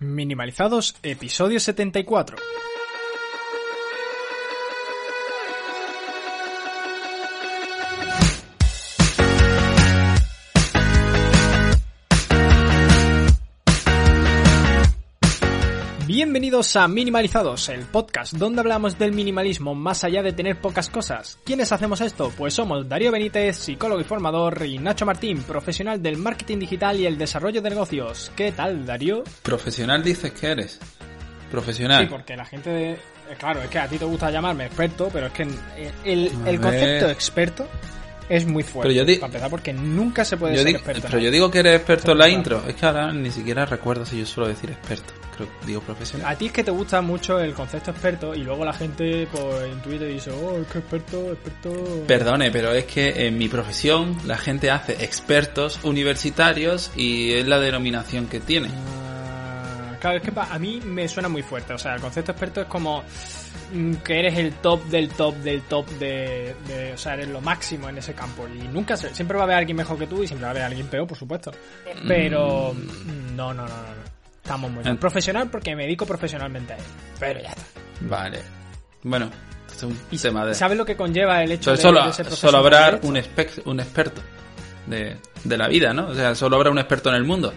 Minimalizados, episodio 74. Bienvenidos a Minimalizados, el podcast donde hablamos del minimalismo más allá de tener pocas cosas. ¿Quiénes hacemos esto? Pues somos Darío Benítez, psicólogo y formador, y Nacho Martín, profesional del marketing digital y el desarrollo de negocios. ¿Qué tal, Darío? Profesional dices que eres. Profesional. Sí, porque la gente... de- eh, Claro, es que a ti te gusta llamarme experto, pero es que el, el A concepto experto es muy fuerte. Pero yo di- Para empezar, porque nunca se puede Yo ser experto. pero yo digo que eres experto en la intro. Es que ahora ni siquiera recuerdo si yo suelo decir experto. Creo que digo profesional. A ti es que te gusta mucho el concepto experto y luego la gente pues, en Twitter dice, oh, es que experto, experto... Perdone, pero es que en mi profesión la gente hace expertos universitarios y es la denominación que tiene. Ah, claro, es que a mí me suena muy fuerte. O sea, el concepto experto es como mm, que eres el top del top del top de, de- O sea, eres lo máximo en ese campo. Y nunca se, siempre va a haber alguien mejor que tú y siempre va a haber alguien peor, por supuesto. Pero mm, no, no, no, no. Estamos muy bien. Profesional porque me dedico profesionalmente a él. Pero ya está. Vale. Bueno, es un tema de... ¿Sabes lo que conlleva el hecho de, solo, de ser solo habrá un, un experto de, de la vida, ¿no? O sea, solo habrá un experto en el mundo.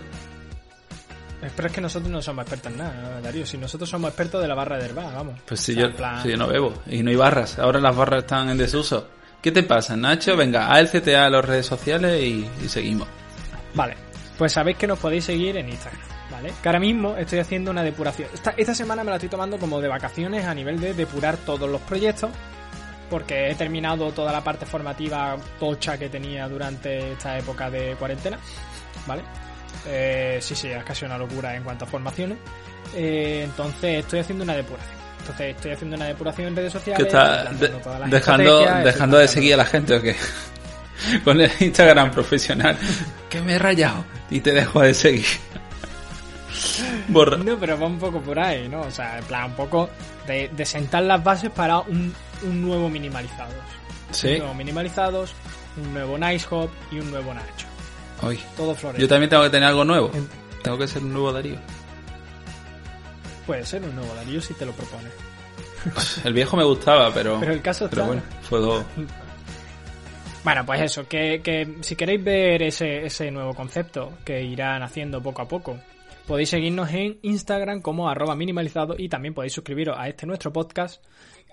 Pero es que nosotros no somos expertos en nada, Darío. Si nosotros somos expertos de la barra de herbal, vamos. Pues si, O sea, yo, plan- si yo no bebo y no hay barras, ahora las barras están en desuso. ¿Qué te pasa, Nacho? Venga, a el CTA a las redes sociales y, y seguimos. Vale, pues sabéis que nos podéis seguir en Instagram, ¿vale? Que ahora mismo estoy haciendo una depuración. Esta, esta semana me la estoy tomando como de vacaciones a nivel de depurar todos los proyectos. Porque he terminado toda la parte formativa tocha que tenía durante esta época de cuarentena, ¿vale? Eh, sí, sí, es casi una locura en cuanto a formaciones. Eh, entonces estoy haciendo una depuración. Entonces estoy haciendo una depuración en redes ¿Qué sociales. está de- dejando, dejando de seguir a la gente o qué? Con el Instagram profesional. Que me he rayado y te dejo de seguir. Borra. No, pero va un poco por ahí, ¿no? O sea, en plan, un poco de, de sentar las bases para un, un nuevo minimalizados. Sí. Un nuevo minimalizados, un nuevo Nice Hop y un nuevo Nacho. Hoy. Todo florece. Yo también tengo que tener algo nuevo. En- Tengo que ser un nuevo Darío. Puede ser un nuevo Darío si te lo propones. El viejo me gustaba, pero. Pero el caso pero está- bueno, fue dos. Bueno, pues eso, que, que si queréis ver ese, ese nuevo concepto que irán haciendo poco a poco, podéis seguirnos en Instagram como arroba minimalizado y también podéis suscribiros a este nuestro podcast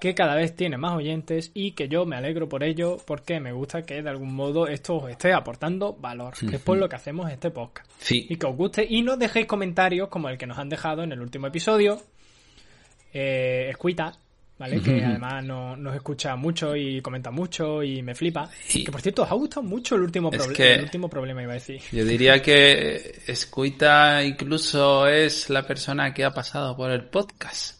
que cada vez tiene más oyentes y que yo me alegro por ello porque me gusta que de algún modo esto os esté aportando valor, que es por lo que hacemos este podcast. Sí. Y que os guste y nos dejéis comentarios como el que nos han dejado en el último episodio. Eh, Escuita, ¿vale? Que además no- nos escucha mucho y comenta mucho y me flipa. Sí. Que por cierto, os ha gustado mucho el último, Es que- el último problema, iba a decir. Yo diría que Escuita incluso es la persona que ha pasado por el podcast.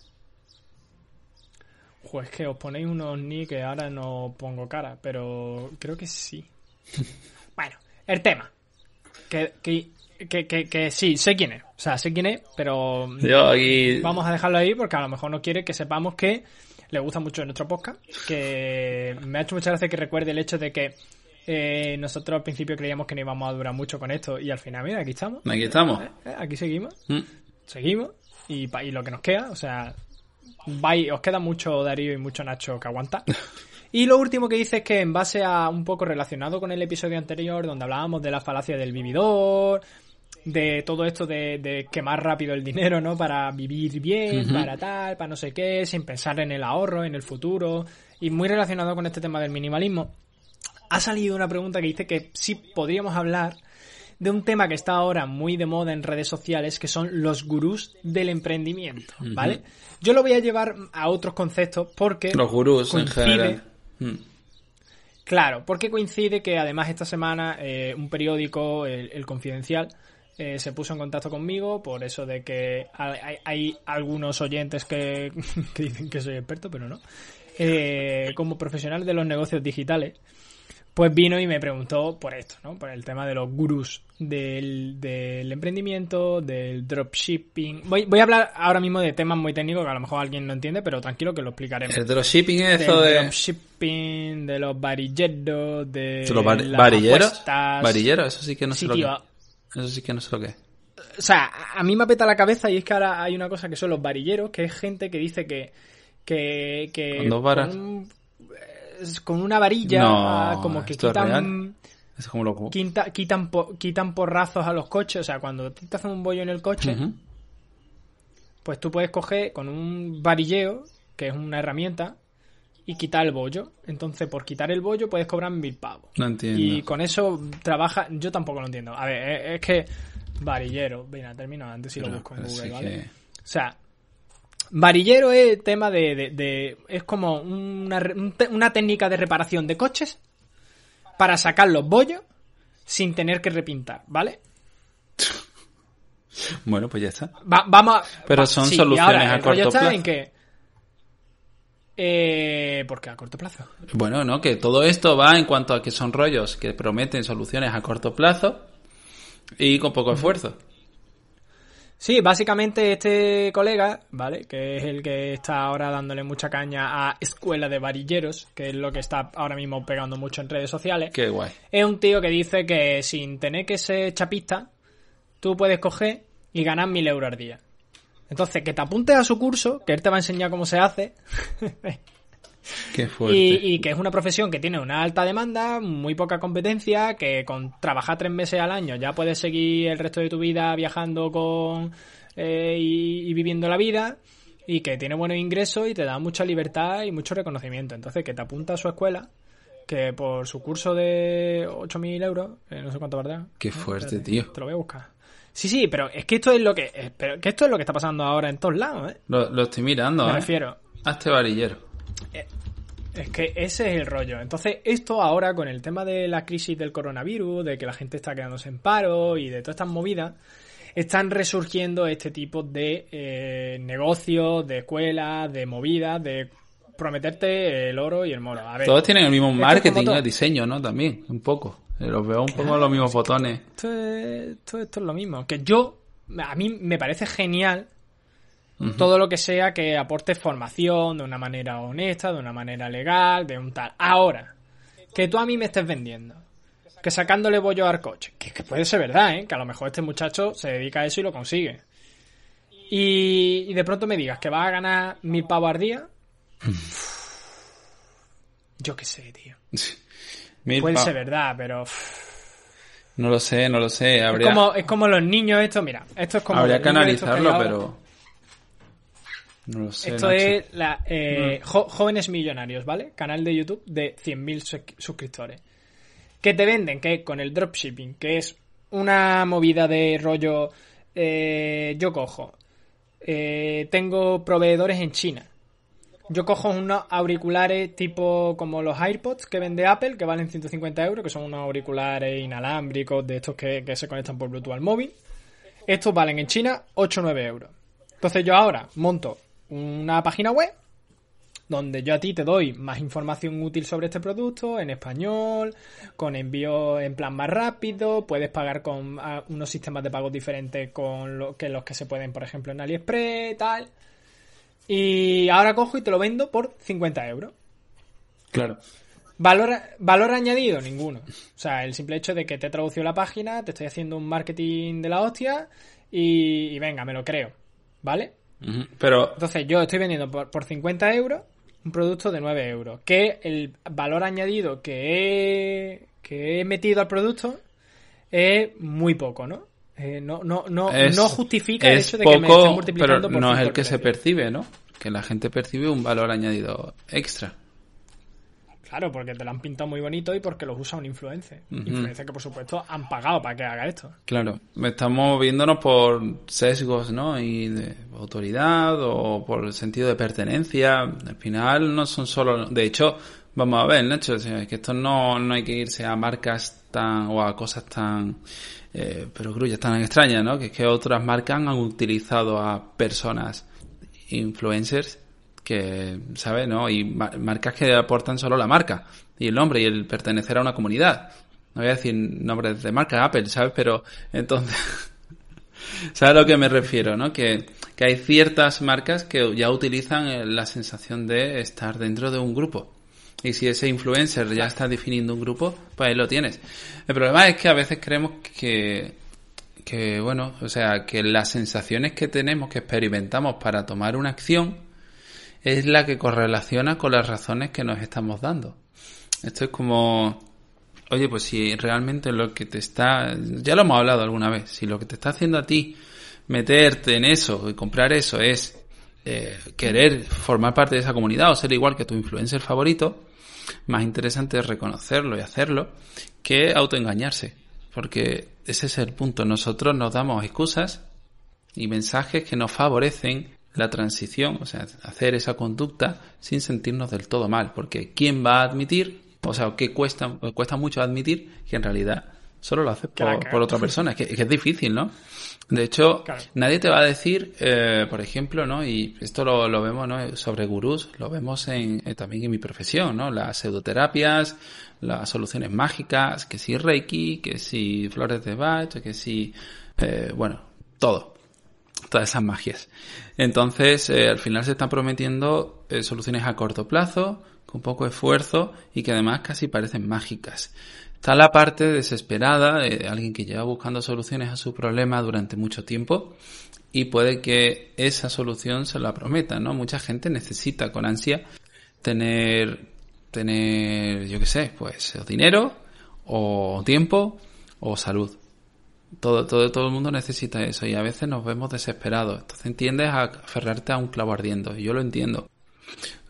Pues que os ponéis unos ni que ahora no pongo cara, pero creo que sí. bueno, el tema. Que, que, que, que, que sí, sé quién es. O sea, sé quién es, pero Yo aquí. Vamos a dejarlo ahí porque a lo mejor no quiere que sepamos que le gusta mucho nuestro podcast. Que me ha hecho mucha gracia que recuerde el hecho de que eh, nosotros al principio creíamos que no íbamos a durar mucho con esto y al final, mira, aquí estamos. Aquí estamos. Eh, eh, Aquí seguimos, Mm. seguimos y, pa- y lo que nos queda, o sea, vai- os queda mucho Darío y mucho Nacho que aguantar. Y lo último que dice es que en base a un poco relacionado con el episodio anterior donde hablábamos de la falacia del vividor, de todo esto de, de quemar rápido el dinero, ¿no? Para vivir bien, para tal, para no sé qué, sin pensar en el ahorro, en el futuro. Y muy relacionado con este tema del minimalismo, ha salido una pregunta que dice que sí podríamos hablar de un tema que está ahora muy de moda en redes sociales, que son los gurús del emprendimiento, ¿vale? Yo lo voy a llevar a otros conceptos porque... Los gurús en general. Mm. Claro, porque coincide que además esta semana eh, un periódico, el, El Confidencial, eh, se puso en contacto conmigo por eso de que hay algunos oyentes que, que dicen que soy experto, pero no. Eh, como profesional de los negocios digitales, pues vino y me preguntó por esto, ¿no? Por el tema de los gurús del, del emprendimiento, del dropshipping. Voy, voy a hablar ahora mismo de temas muy técnicos que a lo mejor alguien no entiende, pero tranquilo que lo explicaremos El dropshipping es eso de. dropshipping, de los varilleros, de de los var- las varilleros. apuestas. Varilleros, eso sí que no sé Sí, lo tío, que Eso sí que no sé lo que es. O sea, a mí me apeta la cabeza y es que ahora hay una cosa que son los varilleros, que es gente que dice que. que, que Con dos varas. Con, con una varilla, No, como que ¿esto es quitan. Es como lo... quita- quitan, quitan porrazos a los coches. O sea, cuando te hacen un bollo en el coche, pues tú puedes coger con un varilleo, que es una herramienta, y quitar el bollo. Entonces, por quitar el bollo puedes cobrar mil pavos. No entiendo. Y con eso trabaja. Yo tampoco lo entiendo. A ver, es, es que. Varillero. Venga, termino antes si lo busco en Google, ¿vale? que- O sea. Varillero es tema de, de- de- es como una, una técnica de reparación de coches para sacar los bollos sin tener que repintar, ¿vale? Bueno, pues ya está. Va- vamos a- Pero son sí, soluciones ahora a corto plazo. en que eh, ¿Por qué a corto plazo? Bueno, no, que todo esto va en cuanto a que son rollos que prometen soluciones a corto plazo y con poco esfuerzo. Sí, básicamente este colega, ¿vale? Que es el que está ahora dándole mucha caña a Escuela de Varilleros, que es lo que está ahora mismo pegando mucho en redes sociales. Qué guay. Es un tío que dice que sin tener que ser chapista, tú puedes coger y ganar mil euros al día. Entonces, que te apuntes a su curso, que él te va a enseñar cómo se hace, Qué fuerte. y, y que es una profesión que tiene una alta demanda, muy poca competencia, que con trabajar tres meses al año ya puedes seguir el resto de tu vida viajando con eh, y, y viviendo la vida, y que tiene buenos ingresos y te da mucha libertad y mucho reconocimiento. Entonces, que te apunta a su escuela, que por su curso de 8.000 euros, eh, no sé cuánto valdrá. Qué Ah, fuerte, tío. Te lo voy a buscar. Sí, sí, pero es que esto es lo que, eh, pero que esto es lo que está pasando ahora en todos lados, ¿eh? Lo, lo estoy mirando, Me refiero. Hazte varillero. Es que ese es el rollo. Entonces, esto ahora con el tema de la crisis del coronavirus, de que la gente está quedándose en paro y de todas estas movidas, están resurgiendo este tipo de eh, negocios, de escuelas, de movidas, de prometerte el oro y el moro. A ver, Todos tienen el mismo marketing, todo. el diseño, ¿no? También, un poco. Eh, Los veo un poco los mismos botones. esto es, esto, esto es lo mismo. Que yo, a mí me parece genial Todo lo que sea que aporte formación de una manera honesta, de una manera legal, de un tal. Ahora, que tú a mí me estés vendiendo, que sacándole bollo al coche, que, que puede ser verdad, ¿eh? que a lo mejor este muchacho se dedica a eso y lo consigue. Y, y de pronto me digas que vas a ganar mil pavos al día. Yo qué sé, tío. Mil Puede ser verdad, pero No lo sé, no lo sé. es, Habría, como, es como los niños esto, mira, esto es como habría que analizarlo, pero... No lo sé, Esto Nacho. es la, eh, Jóvenes Millonarios, ¿vale? Canal de YouTube de 100.000 sus- suscriptores. Que te venden que con el dropshipping, que es una movida de rollo. eh, yo cojo. eh, tengo proveedores en China. Yo cojo unos auriculares tipo como los AirPods que vende Apple, que valen 150 euros, que son unos auriculares inalámbricos de estos que, que se conectan por Bluetooth al móvil. Estos valen en China 8 o 9 euros. Entonces yo ahora monto una página web donde yo a ti te doy más información útil sobre este producto en español, con envío en plan más rápido, puedes pagar con unos sistemas de pagos diferentes con lo, que los que se pueden, por ejemplo, en AliExpress, tal. Y ahora cojo y te lo vendo por 50 euros. Claro. Valor, valor añadido, ninguno. O sea, el simple hecho de que te he traducido la página, te estoy haciendo un marketing de la hostia y, y venga, me lo creo. ¿Vale? Pero Entonces yo estoy vendiendo por, por 50 euros un producto de 9 euros. Que el valor añadido que he, que he metido al producto es muy poco, ¿no? Eh, no, no, no, es, no justifica el hecho de que me estén multiplicando pero por no es el que se percibe, ¿no? Que la gente percibe un valor añadido extra. Claro, porque te lo han pintado muy bonito y porque los usa un influencer. Ujú. Influencer que, por supuesto, han pagado para que haga esto. Claro, estamos viéndonos por sesgos, ¿no? Y de autoridad o por el sentido de pertenencia. Al final no son solo... De hecho, vamos a ver, Nacho, sea, que esto no, no hay que irse a marcas tan... o a cosas tan... Eh, pero grullas tan extrañas, ¿no? Que es que otras marcas han utilizado a personas influencers que, ¿sabes? ¿no? Y ma- marcas que aportan solo la marca y el nombre y el pertenecer a una comunidad. No voy a decir nombres de marca Apple, ¿sabes? Pero entonces, ¿sabes a lo que me refiero, no? Que, que hay ciertas marcas que ya utilizan eh, la sensación de estar dentro de un grupo. Y si ese influencer ya está definiendo un grupo, pues ahí lo tienes. El problema es que a veces creemos que, que, bueno, o sea, que las sensaciones que tenemos, que experimentamos para tomar una acción, es la que correlaciona con las razones que nos estamos dando. Esto es como, oye, pues si realmente lo que te está, ya lo hemos hablado alguna vez, si lo que te está haciendo a ti meterte en eso y comprar eso es eh, querer formar parte de esa comunidad o ser igual que tu influencer favorito, más interesante es reconocerlo y hacerlo que autoengañarse. Porque ese es el punto. Nosotros nos damos excusas y mensajes que nos favorecen la transición, o sea, hacer esa conducta sin sentirnos del todo mal. Porque ¿quién va a admitir? O sea, que cuesta, cuesta mucho admitir que en realidad solo lo haces por, otra persona. Es que, es difícil, ¿no? De hecho, nadie te va a decir, eh, por ejemplo, ¿no? Y esto lo, lo vemos, ¿no? Sobre gurús, lo vemos en, eh, también en mi profesión, ¿no? Las pseudoterapias, las soluciones mágicas, que si Reiki, que si flores de Bach, que si, eh, bueno, todo. Todas esas magias. Entonces, al final se están prometiendo soluciones a corto plazo, con poco esfuerzo y que además casi parecen mágicas. Está la parte desesperada de alguien que lleva buscando soluciones a su problema durante mucho tiempo y puede que esa solución se la prometa, ¿no? Mucha gente necesita con ansia tener, tener, yo qué sé, pues dinero o tiempo o salud. Todo, todo, todo el mundo necesita eso y a veces nos vemos desesperados. Entonces tiendes a aferrarte a un clavo ardiendo y yo lo entiendo.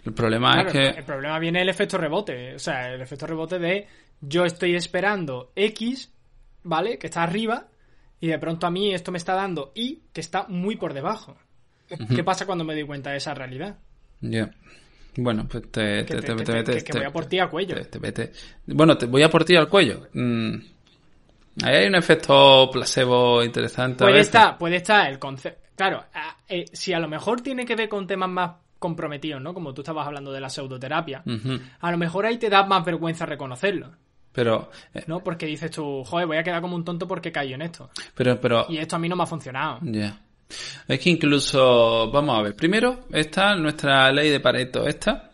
El problema es que... El problema viene el efecto rebote. O sea, el efecto rebote de yo estoy esperando X, ¿vale? Que está arriba, y de pronto a mí esto me está dando Y, que está muy por debajo. ¿Qué pasa cuando me doy cuenta de esa realidad? Ya. Bueno, pues te, te, te, que, voy a por ti al cuello. bueno, te voy a por ti al cuello. Mm. Ahí hay un efecto placebo interesante. Puede estar, puede estar el concepto. Claro, eh, si a lo mejor tiene que ver con temas más comprometidos, ¿no? Como tú estabas hablando de la pseudoterapia, a lo mejor ahí te da más vergüenza reconocerlo. Pero. Eh, ¿No? Porque dices tú, joder, voy a quedar como un tonto porque cayó en esto. Pero, pero. Y esto a mí no me ha funcionado. Ya. Es que incluso, vamos a ver, primero está nuestra ley de Pareto, esta,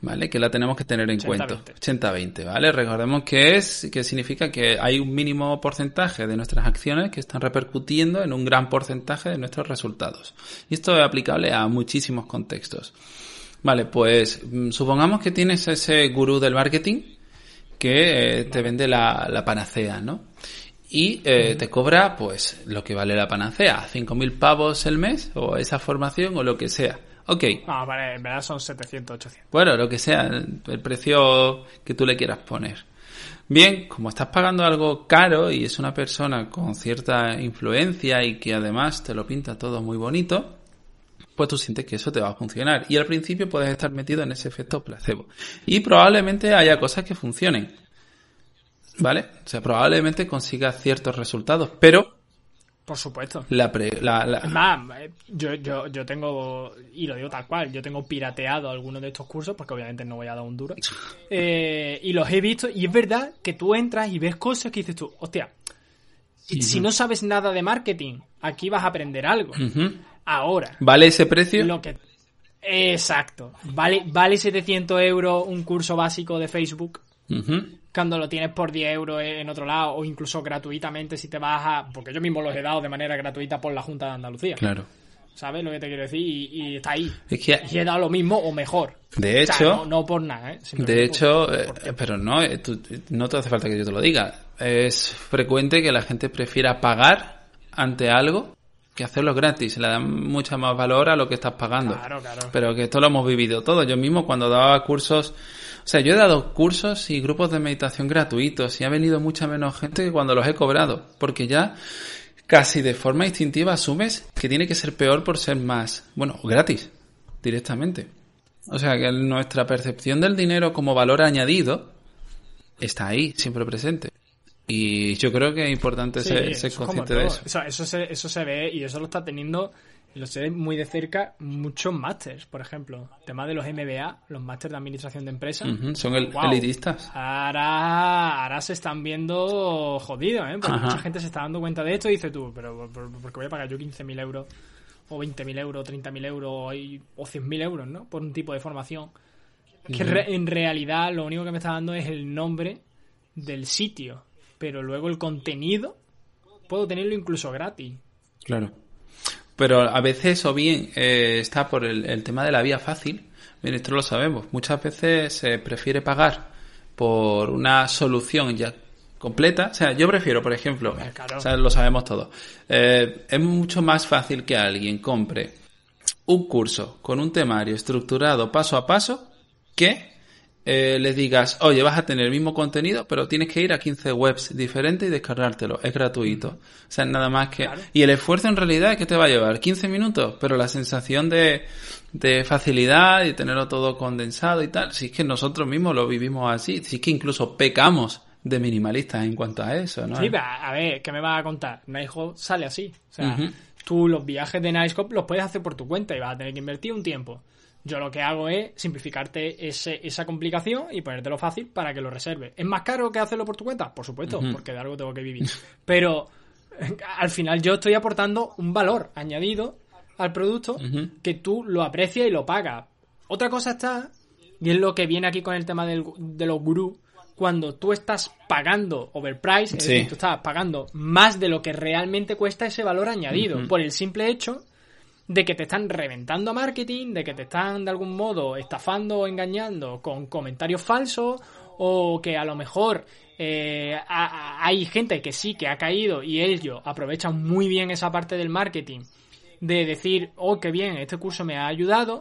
¿vale? Que la tenemos que tener en cuenta. 80-20, ¿vale? Recordemos que es, que significa que hay un mínimo porcentaje de nuestras acciones que están repercutiendo en un gran porcentaje de nuestros resultados. Y esto es aplicable a muchísimos contextos. Vale, pues mm, supongamos que tienes ese gurú del marketing que eh, te vende la, la, panacea, ¿no? Y eh, te cobra, pues, lo que vale la panacea, 5.000 pavos el mes, o esa formación, o lo que sea. Ok. No, vale, en verdad son 700, 800. Bueno, lo que sea, el precio que tú le quieras poner. Bien, como estás pagando algo caro y es una persona con cierta influencia y que además te lo pinta todo muy bonito, pues tú sientes que eso te va a funcionar. Y al principio puedes estar metido en ese efecto placebo. Y probablemente haya cosas que funcionen. ¿Vale? O sea, probablemente consigas ciertos resultados, pero por supuesto. La, la, eh, yo, yo, yo tengo, y lo digo tal cual, yo tengo pirateado algunos de estos cursos, porque obviamente no voy a dar un duro. Eh, y los he visto, y es verdad que tú entras y ves cosas que dices tú, hostia, si no sabes nada de marketing, aquí vas a aprender algo. Ahora. ¿Vale ese precio? Lo que... Exacto. ¿Vale, ¿Vale 700 euros un curso básico de Facebook? Cuando lo tienes por 10 euros en otro lado o incluso gratuitamente si te vas a... Porque yo mismo los he dado de manera gratuita por la Junta de Andalucía. Claro. ¿Sabes lo que te quiero decir? Y, está ahí. Es que... Y he dado lo mismo o mejor. De hecho... no, por nada, ¿eh? De hecho, eh, pero no, eh, no te hace falta que yo te lo diga. Es frecuente que la gente prefiera pagar ante algo que hacerlo gratis. Le dan mucho más valor a lo que estás pagando. Claro, claro. Pero que esto lo hemos vivido todo. Yo mismo cuando daba cursos sea, yo he dado cursos y grupos de meditación gratuitos y ha venido mucha menos gente que cuando los he cobrado, porque ya casi de forma instintiva asumes que tiene que ser peor por ser más, bueno, gratis, directamente. O sea, que nuestra percepción del dinero como valor añadido está ahí, siempre presente. Y yo creo que es importante ser, consciente de eso. Eso, se, eso se ve y eso lo está teniendo lo sé muy de cerca muchos másters, por ejemplo. Tema de los MBA, los másters de administración de empresas. Son el, elitistas. Ahora, ahora se están viendo jodidos, ¿eh? Porque mucha gente se está dando cuenta de esto y dice tú, pero ¿por, qué voy a pagar yo 15.000 euros o 20.000 euros, 30.000 euros o 100.000 euros, ¿no? Por un tipo de formación. Que en realidad lo único que me está dando es el nombre del sitio, pero luego el contenido puedo tenerlo incluso gratis. Claro. Pero a veces o bien eh, está por el, el, tema de la vía fácil. Bien, esto lo sabemos. Muchas veces se prefiere pagar por una solución ya completa. O sea, yo prefiero, por ejemplo, o sea, lo sabemos todos. Eh, es mucho más fácil que alguien compre un curso con un temario estructurado paso a paso que eh, les digas, oye, vas a tener el mismo contenido, pero tienes que ir a 15 webs diferentes y descargártelo. Es gratuito. O sea, nada más que... Claro. Y el esfuerzo en realidad, ¿qué te va a llevar? 15 minutos, pero la sensación de, de facilidad y tenerlo todo condensado y tal, si es que nosotros mismos lo vivimos así, si es que incluso pecamos de minimalistas en cuanto a eso, ¿no? Sí, a ver, ¿qué me vas a contar? Nightcode sale así. O sea, uh -huh. tú los viajes de Nightcode los puedes hacer por tu cuenta y vas a tener que invertir un tiempo. Yo lo que hago es simplificarte ese, esa complicación y ponértelo fácil para que lo reserves. ¿Es más caro que hacerlo por tu cuenta? Por supuesto, uh -huh. porque de algo tengo que vivir. Pero al final yo estoy aportando un valor añadido al producto uh -huh. que tú lo aprecias y lo pagas. Otra cosa está, y es lo que viene aquí con el tema del, de los gurús, cuando tú estás pagando overprice, es Sí. decir, tú estás pagando más de lo que realmente cuesta ese valor añadido, por el simple hecho de que te están reventando a marketing, de que te están de algún modo estafando o engañando con comentarios falsos, o que a lo mejor eh, a- a- hay gente que sí que ha caído y ellos aprovechan muy bien esa parte del marketing de decir, oh, qué bien, este curso me ha ayudado,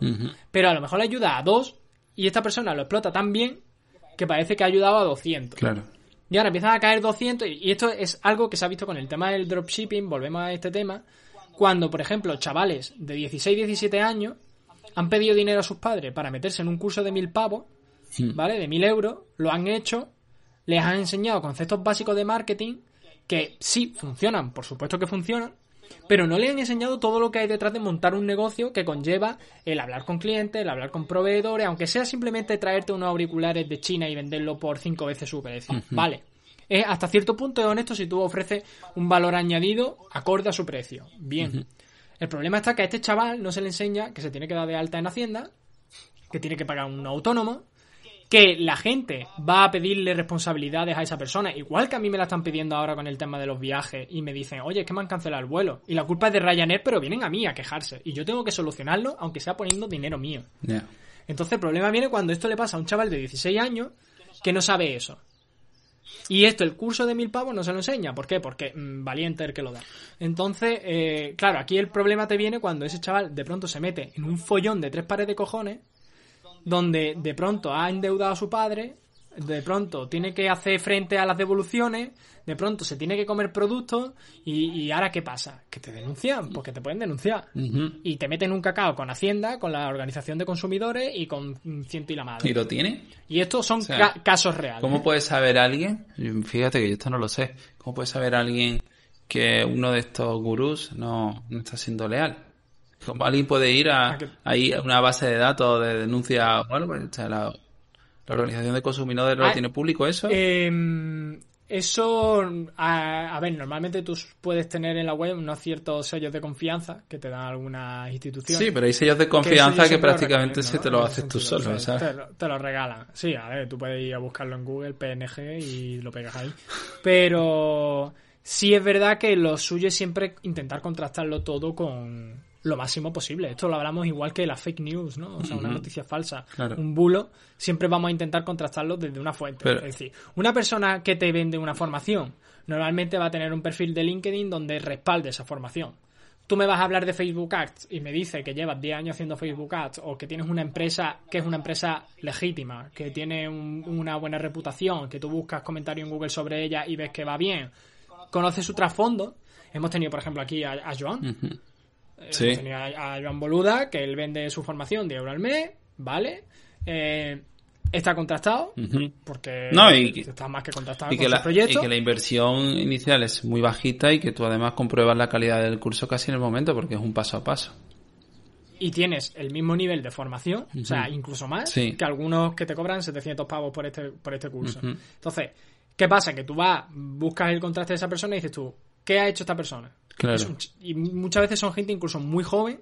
pero a lo mejor le ayuda a dos y esta persona lo explota tan bien que parece que ha ayudado a 200. Claro. Y ahora empiezan a caer 200 y y esto es algo que se ha visto con el tema del dropshipping, volvemos a este tema, cuando, por ejemplo, chavales de 16, 17 años han pedido dinero a sus padres para meterse en un curso de mil pavos, Mm. ¿vale? De mil euros, lo han hecho, les han enseñado conceptos básicos de marketing que sí funcionan, por supuesto que funcionan, pero no le han enseñado todo lo que hay detrás de montar un negocio que conlleva el hablar con clientes, el hablar con proveedores, aunque sea simplemente traerte unos auriculares de China y venderlo por cinco veces su precio. Vale. Es hasta cierto punto es honesto si tú ofreces un valor añadido acorde a su precio. Bien. El problema está que a este chaval no se le enseña que se tiene que dar de alta en Hacienda, que tiene que pagar un autónomo, que la gente va a pedirle responsabilidades a esa persona, igual que a mí me la están pidiendo ahora con el tema de los viajes y me dicen, oye, es que me han cancelado el vuelo y la culpa es de Ryanair, pero vienen a mí a quejarse y yo tengo que solucionarlo aunque sea poniendo dinero mío. Entonces el problema viene cuando esto le pasa a un chaval de 16 años que no sabe eso. Y esto, el curso de mil pavos no se lo enseña. ¿Por qué? Porque mm, valiente el que lo da. Entonces, eh, claro, aquí el problema te viene cuando ese chaval de pronto se mete en un follón de tres pares de cojones, donde de pronto ha endeudado a su padre, de pronto tiene que hacer frente a las devoluciones, de pronto se tiene que comer productos, y, y ahora ¿qué pasa? Que te denuncian, porque te pueden denunciar. Y te meten un cacao con Hacienda, con la Organización de Consumidores y con ciento y la madre. ¿Y lo tiene? Y estos son sea, ca- casos reales. ¿Cómo puede saber alguien? Fíjate que yo esto no lo sé. ¿Cómo puede saber alguien que uno de estos gurús no, no está siendo leal? ¿Cómo alguien puede ir a, una base de datos de denuncia o algo? O sea, la, la Organización de Consumidores lo Ah, tiene público eso. Eh, eso, a, a ver, normalmente tú puedes tener en la web unos ciertos sellos de confianza que te dan algunas instituciones. sí, pero hay sellos de confianza que, prácticamente se te ¿no? lo haces tú solo, ¿sabes? Te, lo- te lo regalan. Sí, a ver, tú puedes ir a buscarlo en Google, PNG, y lo pegas ahí. Pero sí es verdad que lo suyo es siempre intentar contrastarlo todo con lo máximo posible. Esto lo hablamos igual que la fake news, ¿no? O sea, una noticia falsa, Claro. un bulo, siempre vamos a intentar contrastarlo desde una fuente. Pero- es decir, una persona que te vende una formación normalmente va a tener un perfil de LinkedIn donde respalde esa formación. Tú me vas a hablar de Facebook Ads y me dices que llevas 10 años haciendo Facebook Ads o que tienes una empresa que es una empresa legítima, que tiene un- una buena reputación, que tú buscas comentarios en Google sobre ella y ves que va bien, conoces su trasfondo. Hemos tenido, por ejemplo, aquí a, a Joan, Sí. hemos tenido a, a Joan Boluda, que él vende su formación de euro al mes, ¿vale? Eh, está contrastado, porque No, y está más que contrastado Y con que, la, y proyecto. que la inversión inicial es muy bajita y que tú además compruebas la calidad del curso casi en el momento porque es un paso a paso. y tienes el mismo nivel de formación, o sea, incluso más, Sí. que algunos que te cobran 700 pavos por este, por este curso. Entonces, ¿qué pasa? Que tú vas, buscas el contraste de esa persona y dices tú, ¿qué ha hecho esta persona? Claro. Un y muchas veces son gente incluso muy joven,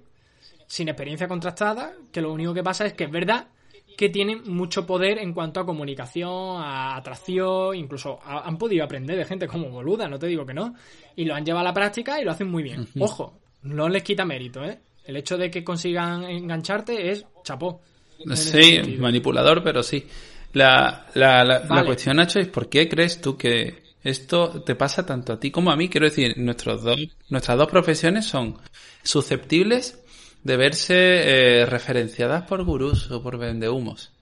sin experiencia contrastada, que lo único que pasa es que es verdad que tienen mucho poder en cuanto a comunicación, a atracción, incluso han podido aprender de gente como boluda, no te digo que no, y lo han llevado a la práctica y lo hacen muy bien. Ojo, no les quita mérito, ¿eh? El hecho de que consigan engancharte es chapó. Sí, manipulador, pero sí. La, la, la, cuestión, Nacho, es ¿por qué crees tú que esto te pasa tanto a ti como a mí? Quiero decir, nuestros dos, nuestras dos profesiones son susceptibles de verse eh, referenciadas por gurús o por vendehumos.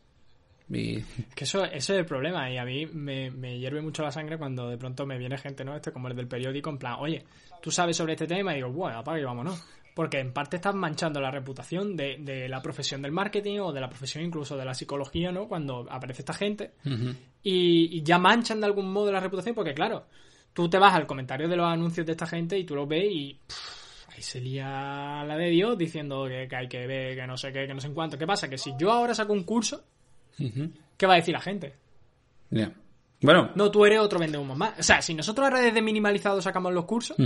Y... Que eso, eso es el problema y a mí me, me, hierve mucho la sangre cuando de pronto me viene gente, ¿no? Este como el del periódico, en plan, oye, tú sabes sobre este tema y digo, bueno, apaga y vámonos. Porque en parte estás manchando la reputación de, de, la profesión del marketing o de la profesión incluso de la psicología, ¿no? Cuando aparece esta gente y, ya manchan de algún modo la reputación porque, claro, tú te vas al comentario de los anuncios de esta gente y tú los ves y ahí se lía la de Dios diciendo que, hay que ver, que no sé qué, que no sé en cuánto. ¿Qué pasa? Que si yo ahora saco un curso, ¿qué va a decir la gente? Bueno. No, tú eres otro humo más. O sea, si nosotros a desde minimalizado sacamos los cursos,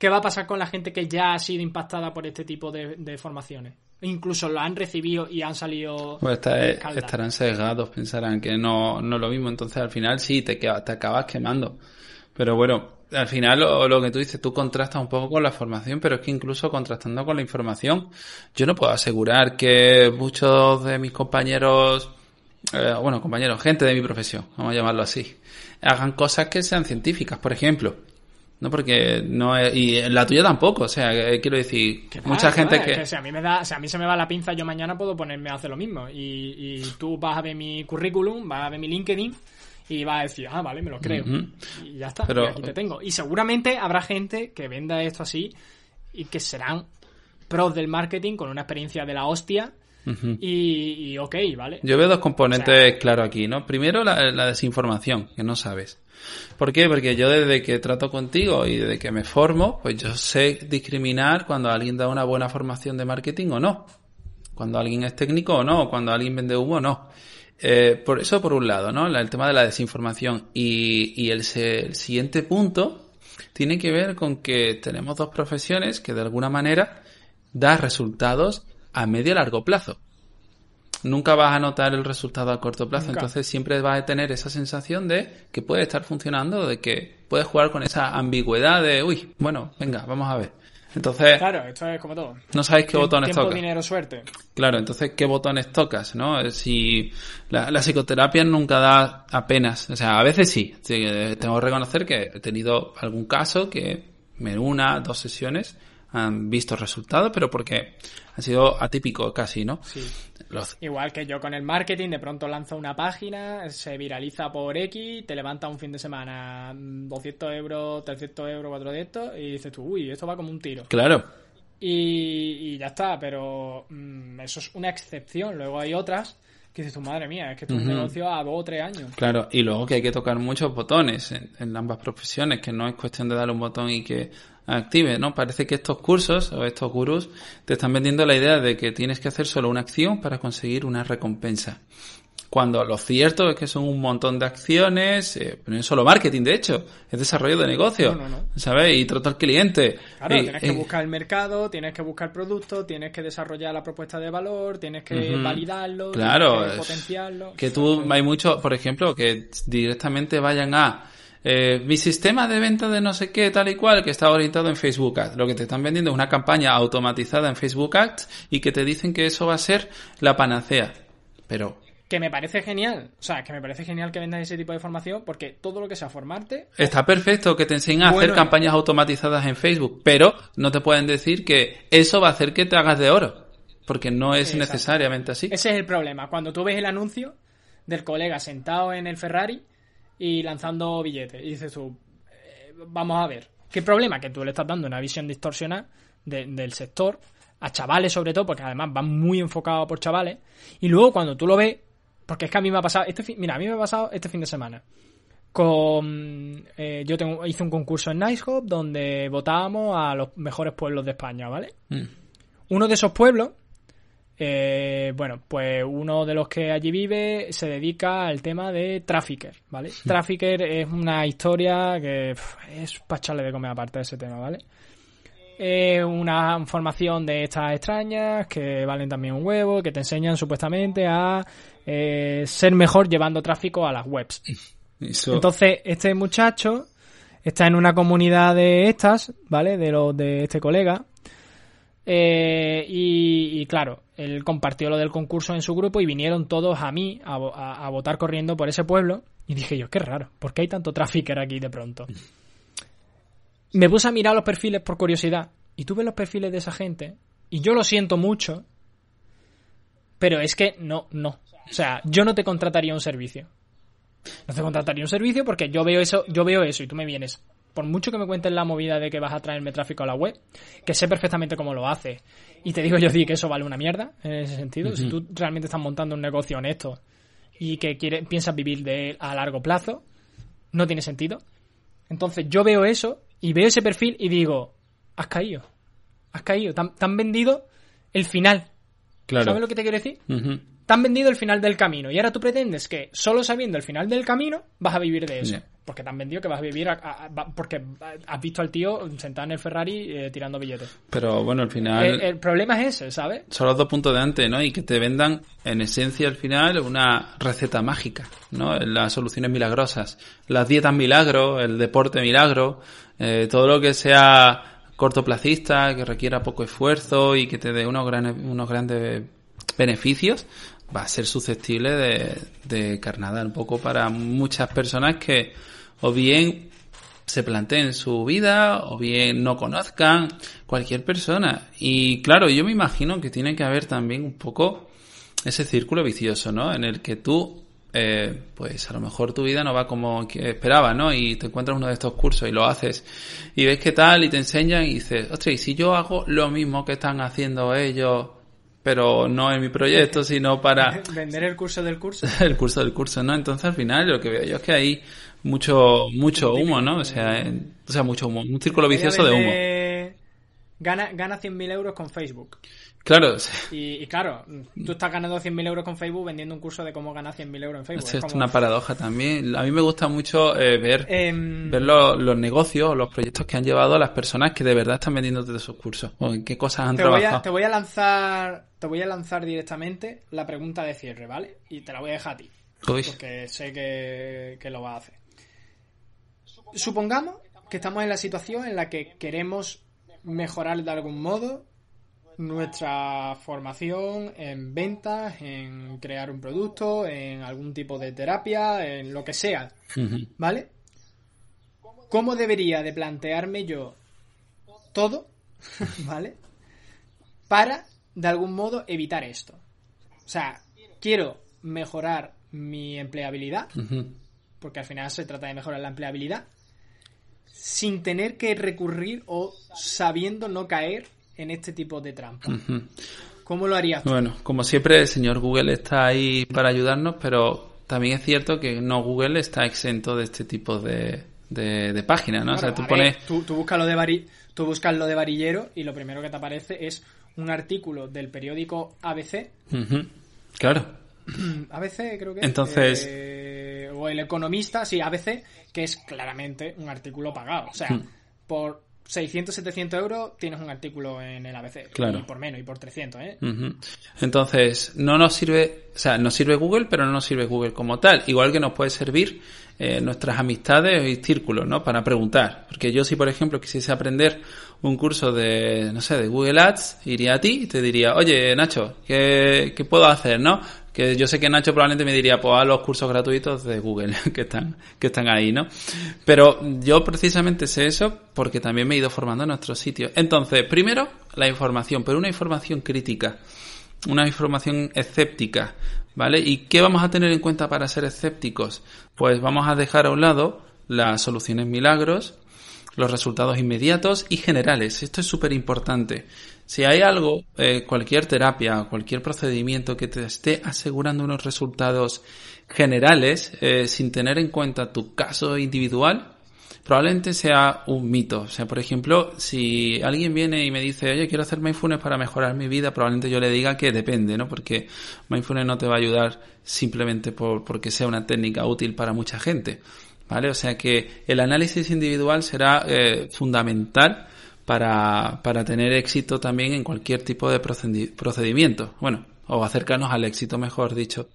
¿Qué va a pasar con la gente que ya ha sido impactada por este tipo de, formaciones? Incluso lo han recibido y han salido. Pues estarán sesgados, pensarán que no, no es lo mismo. Entonces al final sí, te, te acabas quemando. Pero bueno, al final lo, que tú dices, tú contrastas un poco con la formación, pero es que incluso contrastando con la información, yo no puedo asegurar que muchos de mis compañeros, eh, bueno, compañeros, gente de mi profesión, vamos a llamarlo así, hagan cosas que sean científicas. Por ejemplo, no porque no es, y la tuya tampoco o sea quiero decir mucha gente que... si a mí me da si a mí se me va la pinza yo mañana puedo ponerme a hacer lo mismo y, y tú vas a ver mi currículum vas a ver mi LinkedIn y vas a decir ah vale me lo creo y ya está Pero... aquí te tengo y seguramente habrá gente que venda esto así y que serán pros del marketing con una experiencia de la hostia y, ok, ¿vale? Yo veo dos componentes claro aquí, ¿no? Primero, la, la, desinformación, que no sabes. ¿Por qué? Porque yo desde que trato contigo y desde que me formo, pues yo sé discriminar cuando alguien da una buena formación de marketing o no. Cuando alguien es técnico o no, cuando alguien vende humo o no. Eh, por eso por un lado, ¿no? El tema de la desinformación. Y, el, el siguiente punto tiene que ver con que tenemos dos profesiones que de alguna manera dan resultados a medio y largo plazo nunca vas a notar el resultado a corto plazo. Entonces siempre vas a tener esa sensación de que puede estar funcionando, de que puedes jugar con esa ambigüedad de, uy, bueno, venga, vamos a ver. Entonces, claro, esto es como todo. No sabes qué botones tocas. dinero, suerte. Claro, entonces qué botones tocas, ¿no? Si la, la, psicoterapia nunca da apenas, o sea, a veces sí. Tengo que reconocer que he tenido algún caso que en una, dos sesiones han visto resultados, pero porque ha sido atípico casi, ¿no? Sí. Igual que yo con el marketing, de pronto lanzo una página, se viraliza por X, te levanta un fin de semana 200 euros, 300 euros, 400 y dices tú, uy, esto va como un tiro. Claro. Y, ya está, pero mm, eso es una excepción. Luego hay otras que dices tu madre mía, es que esto es un negocio a dos o tres años. Claro, y luego que hay que tocar muchos botones en, en, ambas profesiones, que no es cuestión de darle un botón y que active, ¿no? Parece que estos cursos o estos gurús te están vendiendo la idea de que tienes que hacer solo una acción para conseguir una recompensa. Cuando lo cierto es que son un montón de acciones, eh, no es solo marketing, de hecho, es desarrollo de negocio, ¿sabes? Y trato al cliente. Claro, tienes que buscar el mercado, tienes que buscar productos, tienes que desarrollar la propuesta de valor, tienes que validarlo, claro, tienes que potenciarlo. Que tú, hay mucho, por ejemplo, que directamente vayan a eh, mi sistema de venta de no sé qué, tal y cual, que está orientado en Facebook Ads. Lo que te están vendiendo es una campaña automatizada en Facebook Ads y que te dicen que eso va a ser la panacea. Pero que me parece genial. O sea, que me parece genial que vendas ese tipo de formación porque todo lo que sea formarte. Está perfecto que te enseñen a hacer campañas automatizadas en Facebook, pero no te pueden decir que eso va a hacer que te hagas de oro. Porque no es necesariamente así. Ese es el problema. Cuando tú ves el anuncio del colega sentado en el Ferrari y lanzando billetes. Y dices tú, eh, vamos a ver. ¿Qué problema? Que tú le estás dando una visión distorsionada del sector, a chavales sobre todo, porque además van muy enfocados por chavales. Y luego cuando tú lo ves, porque es que a mí me ha pasado, este mira, a mí me ha pasado este fin de semana. Con, eh, yo tengo, hice un concurso en NiceHop donde votábamos a los mejores pueblos de España, ¿vale? Mm. Uno de esos pueblos eh, bueno, pues uno de los que allí vive se dedica al tema de Trafficker, ¿vale? Trafficker es una historia que es para echarle de comer aparte de ese tema, ¿vale? eh, una formación de estas extrañas que valen también un huevo, que te enseñan supuestamente a eh, ser mejor llevando tráfico a las webs. Eso- Entonces, este muchacho está en una comunidad de estas, ¿vale? De los de este colega. Eh, y, claro, él compartió lo del concurso en su grupo y vinieron todos a mí a, vo- a- a votar corriendo por ese pueblo. Y dije yo, qué raro, ¿por qué hay tanto tráfico aquí de pronto? Me puse a mirar los perfiles por curiosidad. Y tuve los perfiles de esa gente. Y yo lo siento mucho. Pero es que no, no. O sea, yo no te contrataría un servicio. No te contrataría un servicio porque yo veo eso, yo veo eso y tú me vienes. Por mucho que me cuentes la movida de que vas a traerme tráfico a la web, que sé perfectamente cómo lo haces. Y te digo yo di que eso vale una mierda en ese sentido. Si tú realmente estás montando un negocio honesto y que quiere, piensas vivir de él a largo plazo, no tiene sentido. Entonces yo veo eso y veo ese perfil y digo, has caído. Has caído. Te han, te han vendido el final. Claro. ¿Sabes lo que te quiero decir? Ujú. te han vendido el final del camino y ahora tú pretendes que solo sabiendo el final del camino vas a vivir de eso. Porque te han vendido que vas a vivir a- a- porque has visto al tío sentado en el Ferrari eh, tirando billetes. Pero bueno, al final El, el problema es ese, ¿sabes? son los dos puntos de antes, ¿no? Y que te vendan, en esencia, al final, una receta mágica, ¿no? Las soluciones milagrosas, las dietas milagro, el deporte milagro, eh, todo lo que sea cortoplacista, que requiera poco esfuerzo y que te dé unos, grandes unos grandes beneficios, va a ser susceptible de, de carnada un poco para muchas personas que o bien se planteen su vida o bien no conozcan cualquier persona. Y claro, yo me imagino que tiene que haber también un poco ese círculo vicioso, ¿no? En el que tú, eh, pues a lo mejor tu vida no va como esperabas, ¿no? Y te encuentras uno de estos cursos y lo haces y ves qué tal y te enseñan y dices, ostras, ¿y si yo hago lo mismo que están haciendo ellos, pero no en mi proyecto, sino para Vender el curso del curso. el curso del curso, ¿no? Entonces al final lo que veo yo es que hay mucho mucho humo, ¿no? O sea, en- o sea, mucho humo, un círculo vicioso de humo. Gana, gana 100.000 euros con Facebook. Claro, Y, y claro, tú estás ganando 100.000 euros con Facebook vendiendo un curso de cómo ganar 100.000 euros en Facebook. esto Es como- una paradoja también. A mí me gusta mucho eh, ver Em, ver lo- los negocios o los proyectos que han llevado a las personas que de verdad están vendiendo de sus cursos o en qué cosas han te voy, a, te voy a lanzar te voy a lanzar directamente la pregunta de cierre, ¿vale? Y te la voy a dejar a ti, porque sé que, que lo vas a hacer. Supongamos que estamos en la situación en la que queremos mejorar de algún modo nuestra formación en ventas, en crear un producto, en algún tipo de terapia, en lo que sea, ¿vale? ¿Cómo debería de plantearme yo todo, ¿vale? Para, de algún modo, evitar esto. O sea, quiero mejorar mi empleabilidad, porque al final se trata de mejorar la empleabilidad, sin tener que recurrir o sabiendo no caer en este tipo de trampas. ¿Cómo lo harías tú? Bueno, como siempre, el señor Google está ahí para ayudarnos, pero también es cierto que no Google está exento de este tipo de, de, de páginas, ¿no? o sea, tú pones... ver, tú, tú buscas lo de vari- tú buscas lo de varillero y lo primero que te aparece es un artículo del periódico ABC. Claro. ABC creo que es, Entonces- eh, o el economista, sí, ABC, que es claramente un artículo pagado. O sea, Hmm. por 600, 700 euros tienes un artículo en el ABC. Claro. Y por menos, y por 300, ¿eh? Entonces, no nos sirve, o sea, nos sirve Google, pero no nos sirve Google como tal. Igual que nos puede servir eh, nuestras amistades y círculos, ¿no? Para preguntar. Porque yo si, por ejemplo, quisiese aprender un curso de, no sé, de Google Ads, iría a ti y te diría, oye, Nacho, ¿qué, qué puedo hacer, no? Que yo sé que Nacho probablemente me diría, pues haz los cursos gratuitos de Google que están, que están ahí, ¿no? Pero yo precisamente sé eso porque también me he ido formando en nuestros sitios. Entonces, primero, la información, pero una información crítica una información escéptica, ¿vale? ¿Y qué vamos a tener en cuenta para ser escépticos? Pues vamos a dejar a un lado las soluciones milagros, los resultados inmediatos y generales. Esto es súper importante. Si hay algo, eh, cualquier terapia, cualquier procedimiento que te esté asegurando unos resultados generales, eh, sin tener en cuenta tu caso individual, probablemente sea un mito. O sea, por ejemplo, si alguien viene y me dice, oye, quiero hacer mindfulness para mejorar mi vida, probablemente yo le diga que depende, ¿no? Porque mindfulness no te va a ayudar simplemente por, porque sea una técnica útil para mucha gente, ¿vale? O sea que el análisis individual será eh, fundamental para, para tener éxito también en cualquier tipo de procedimiento. Bueno, o acercarnos al éxito, mejor dicho.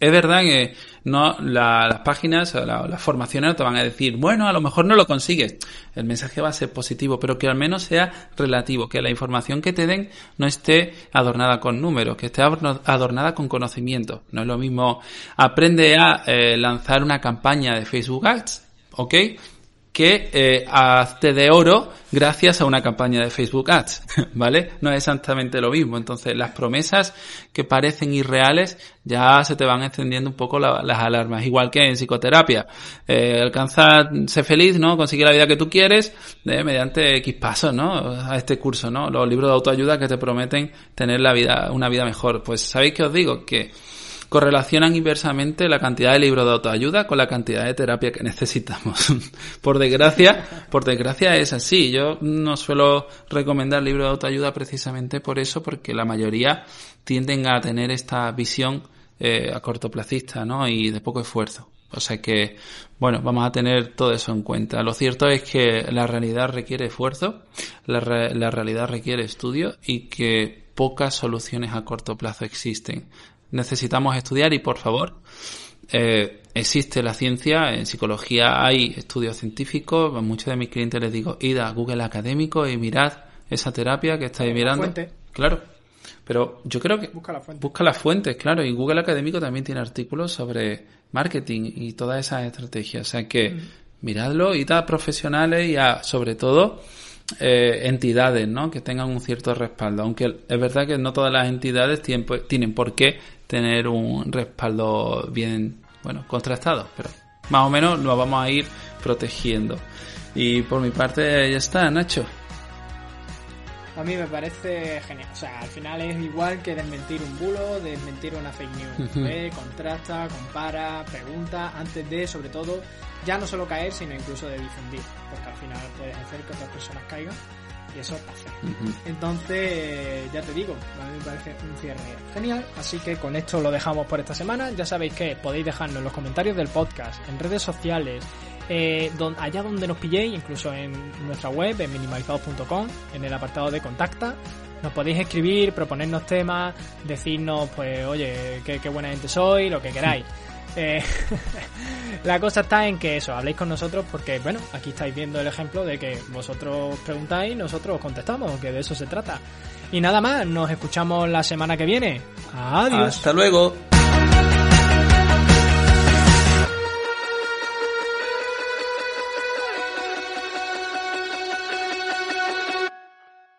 Es verdad que no las páginas o las formaciones te van a decir, bueno, a lo mejor no lo consigues. El mensaje va a ser positivo, pero que al menos sea relativo, que la información que te den no esté adornada con números, que esté adornada con conocimiento. No es lo mismo aprende a eh, lanzar una campaña de Facebook Ads, ¿ok? Que eh, hazte de oro gracias a una campaña de Facebook Ads, ¿vale? No es exactamente lo mismo. Entonces, las promesas que parecen irreales ya se te van encendiendo un poco las alarmas. Igual que en psicoterapia. Eh, alcanza, sé feliz, ¿no? Consigue la vida que tú quieres eh, mediante X pasos, ¿no? A este curso, ¿no? Los libros de autoayuda que te prometen tener la vida, una vida mejor. Pues, ¿sabéis qué os digo? Que correlacionan inversamente la cantidad de libros de autoayuda con la cantidad de terapia que necesitamos. por desgracia, por desgracia es así. Yo no suelo recomendar libros de autoayuda precisamente por eso, porque la mayoría tienden a tener esta visión eh, a cortoplacista, ¿no? Y de poco esfuerzo. O sea que, bueno, vamos a tener todo eso en cuenta. Lo cierto es que la realidad requiere esfuerzo, la, la realidad requiere estudio y que pocas soluciones a corto plazo existen necesitamos estudiar y por favor, eh, existe la ciencia, en psicología hay estudios científicos, a muchos de mis clientes les digo, id a Google Académico y mirad esa terapia que estáis mirando. Claro. Pero yo creo que busca, la fuente. busca las fuentes, claro, y Google Académico también tiene artículos sobre marketing y todas esas estrategias. O sea que mm. miradlo, id a profesionales y a, sobre todo, eh, entidades ¿no? que tengan un cierto respaldo. Aunque es verdad que no todas las entidades tienen, tienen por qué tener un respaldo bien bueno contrastado, pero más o menos lo vamos a ir protegiendo. Y por mi parte ya está, Nacho. A mí me parece genial. O sea, al final es igual que desmentir un bulo, desmentir una fake news. Contrasta, compara, pregunta, antes de, sobre todo, ya no solo caer, sino incluso de difundir. Porque al final puedes hacer que otras personas caigan y eso pasa. Entonces, ya te digo, a mí me parece un cierre genial. Así que con esto lo dejamos por esta semana. Ya sabéis que podéis dejarnos en los comentarios del podcast, en redes sociales, eh, allá donde nos pilléis, incluso en nuestra web, en minimalizados.com, en el apartado de contacta. Nos podéis escribir, proponernos temas, decirnos, pues, oye, qué, qué buena gente soy, lo que queráis. Eh, la cosa está en que eso, habléis con nosotros porque, bueno, aquí estáis viendo el ejemplo de que vosotros preguntáis, nosotros contestamos, que de eso se trata. Y nada más, nos escuchamos la semana que viene. Adiós. Hasta luego.